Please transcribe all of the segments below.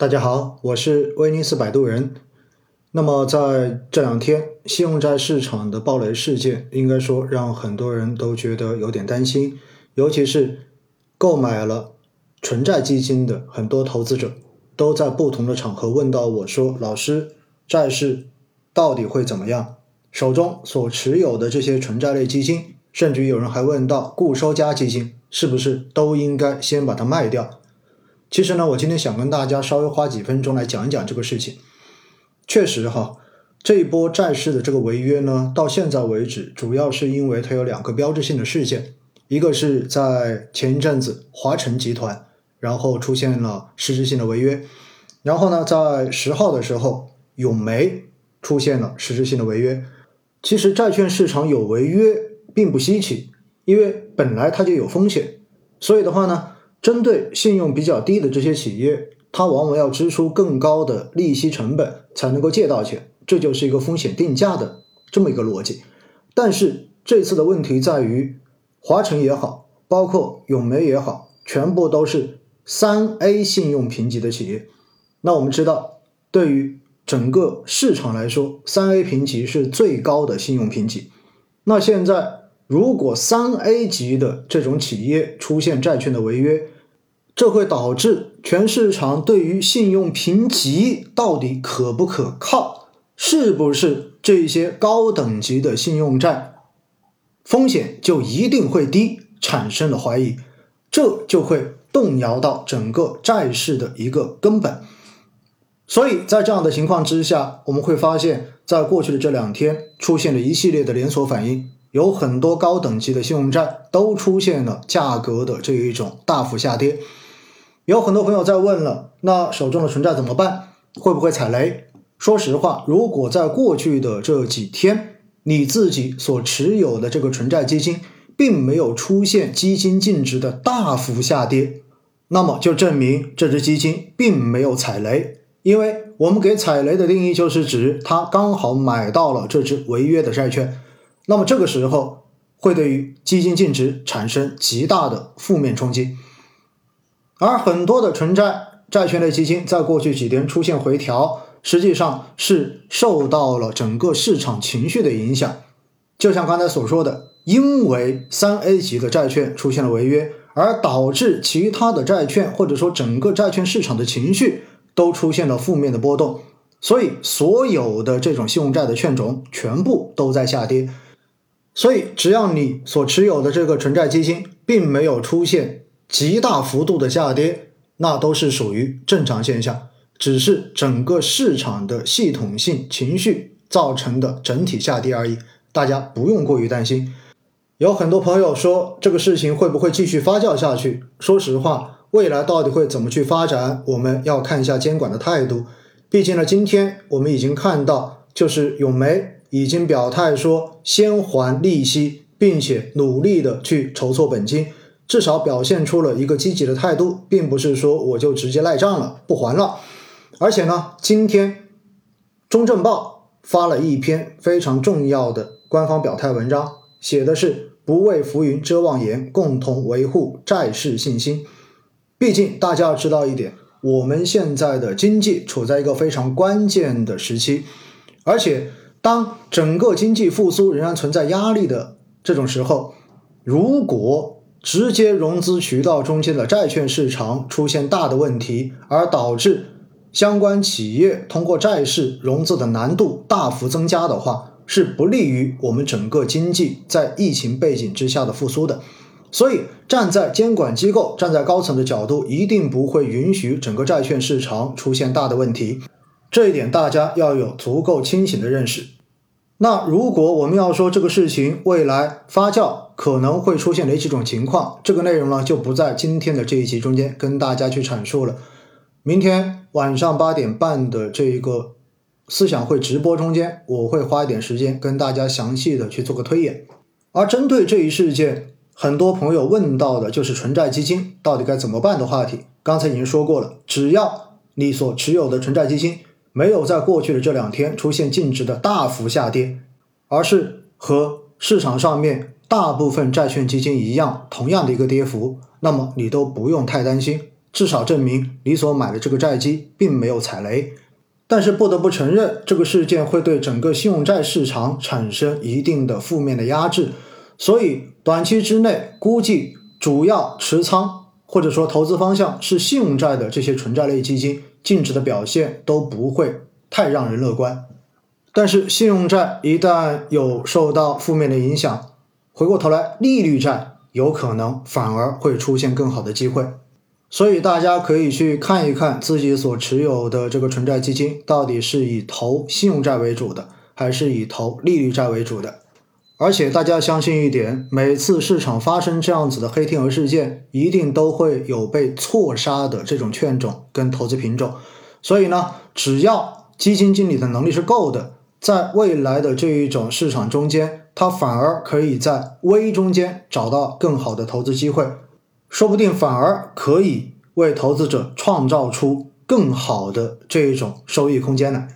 大家好，我是威尼斯摆渡人。那么在这两天，信用债市场的暴雷事件，应该说让很多人都觉得有点担心，尤其是购买了纯债基金的很多投资者，都在不同的场合问到我说：“老师，债市到底会怎么样？手中所持有的这些纯债类基金，甚至于有人还问到固收加基金，是不是都应该先把它卖掉？”其实呢，我今天想跟大家稍微花几分钟来讲一讲这个事情。确实哈，这一波债市的这个违约呢，到现在为止，主要是因为它有两个标志性的事件，一个是在前一阵子华晨集团，然后出现了实质性的违约，然后呢，在十号的时候，永煤出现了实质性的违约。其实债券市场有违约并不稀奇，因为本来它就有风险，所以的话呢。针对信用比较低的这些企业，它往往要支出更高的利息成本才能够借到钱，这就是一个风险定价的这么一个逻辑。但是这次的问题在于，华晨也好，包括永煤也好，全部都是三 A 信用评级的企业。那我们知道，对于整个市场来说，三 A 评级是最高的信用评级。那现在。如果三 A 级的这种企业出现债券的违约，这会导致全市场对于信用评级到底可不可靠，是不是这些高等级的信用债风险就一定会低，产生了怀疑，这就会动摇到整个债市的一个根本。所以在这样的情况之下，我们会发现，在过去的这两天出现了一系列的连锁反应。有很多高等级的信用债都出现了价格的这一种大幅下跌，有很多朋友在问了，那手中的存债怎么办？会不会踩雷？说实话，如果在过去的这几天，你自己所持有的这个纯债基金并没有出现基金净值的大幅下跌，那么就证明这只基金并没有踩雷，因为我们给踩雷的定义就是指它刚好买到了这只违约的债券。那么这个时候会对于基金净值产生极大的负面冲击，而很多的纯债债券类基金在过去几天出现回调，实际上是受到了整个市场情绪的影响。就像刚才所说的，因为三 A 级的债券出现了违约，而导致其他的债券或者说整个债券市场的情绪都出现了负面的波动，所以所有的这种信用债的券种全部都在下跌。所以，只要你所持有的这个纯债基金并没有出现极大幅度的下跌，那都是属于正常现象，只是整个市场的系统性情绪造成的整体下跌而已。大家不用过于担心。有很多朋友说这个事情会不会继续发酵下去？说实话，未来到底会怎么去发展，我们要看一下监管的态度。毕竟呢，今天我们已经看到，就是永煤。已经表态说先还利息，并且努力的去筹措本金，至少表现出了一个积极的态度，并不是说我就直接赖账了不还了。而且呢，今天中证报发了一篇非常重要的官方表态文章，写的是不畏浮云遮望眼，共同维护债市信心。毕竟大家要知道一点，我们现在的经济处在一个非常关键的时期，而且。当整个经济复苏仍然存在压力的这种时候，如果直接融资渠道中间的债券市场出现大的问题，而导致相关企业通过债市融资的难度大幅增加的话，是不利于我们整个经济在疫情背景之下的复苏的。所以，站在监管机构、站在高层的角度，一定不会允许整个债券市场出现大的问题。这一点大家要有足够清醒的认识。那如果我们要说这个事情未来发酵可能会出现哪几种情况，这个内容呢就不在今天的这一集中间跟大家去阐述了。明天晚上八点半的这一个思想会直播中间，我会花一点时间跟大家详细的去做个推演。而针对这一事件，很多朋友问到的就是纯债基金到底该怎么办的话题。刚才已经说过了，只要你所持有的纯债基金。没有在过去的这两天出现净值的大幅下跌，而是和市场上面大部分债券基金一样，同样的一个跌幅，那么你都不用太担心，至少证明你所买的这个债基并没有踩雷。但是不得不承认，这个事件会对整个信用债市场产生一定的负面的压制，所以短期之内估计主要持仓或者说投资方向是信用债的这些纯债类基金净值的表现都不会太让人乐观。但是信用债一旦有受到负面的影响，回过头来利率债有可能反而会出现更好的机会。所以大家可以去看一看自己所持有的这个纯债基金，到底是以投信用债为主的，还是以投利率债为主的。而且大家相信一点，每次市场发生这样子的黑天鹅事件，一定都会有被错杀的这种券种跟投资品种。所以呢，只要基金经理的能力是够的，在未来的这一种市场中间，他反而可以在微中间找到更好的投资机会。说不定反而可以为投资者创造出更好的这种收益空间来。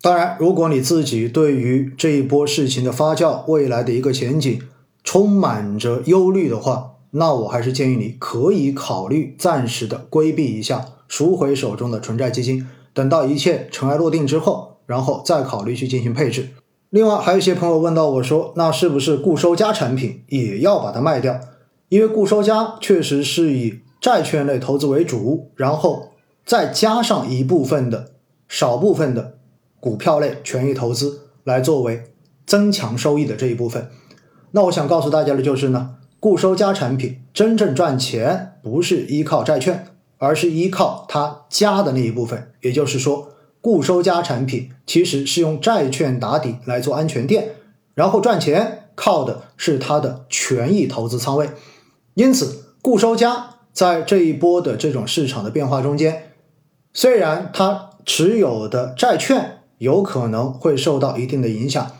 当然，如果你自己对于这一波事情的发酵、未来的一个前景充满着忧虑的话，那我还是建议你可以考虑暂时的规避一下，赎回手中的纯债基金，等到一切尘埃落定之后，然后再考虑去进行配置。另外，还有一些朋友问到我说，那是不是固收加产品也要把它卖掉？因为固收加确实是以债券类投资为主，然后再加上一部分的少部分的股票类权益投资来作为增强收益的这一部分。那我想告诉大家的就是呢，固收加产品真正赚钱不是依靠债券，而是依靠它加的那一部分。也就是说，固收加产品其实是用债券打底来做安全垫，然后赚钱靠的是它的权益投资仓位。因此，固收加在这一波的这种市场的变化中间，虽然它持有的债券有可能会受到一定的影响，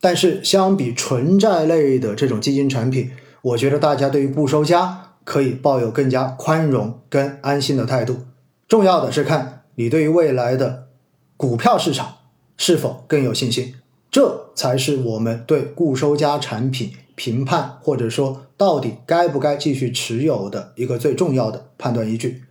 但是相比纯债类的这种基金产品，我觉得大家对于固收加可以抱有更加宽容跟安心的态度。重要的是看你对于未来的股票市场是否更有信心，这才是我们对固收加产品。评判或者说到底该不该继续持有的一个最重要的判断依据。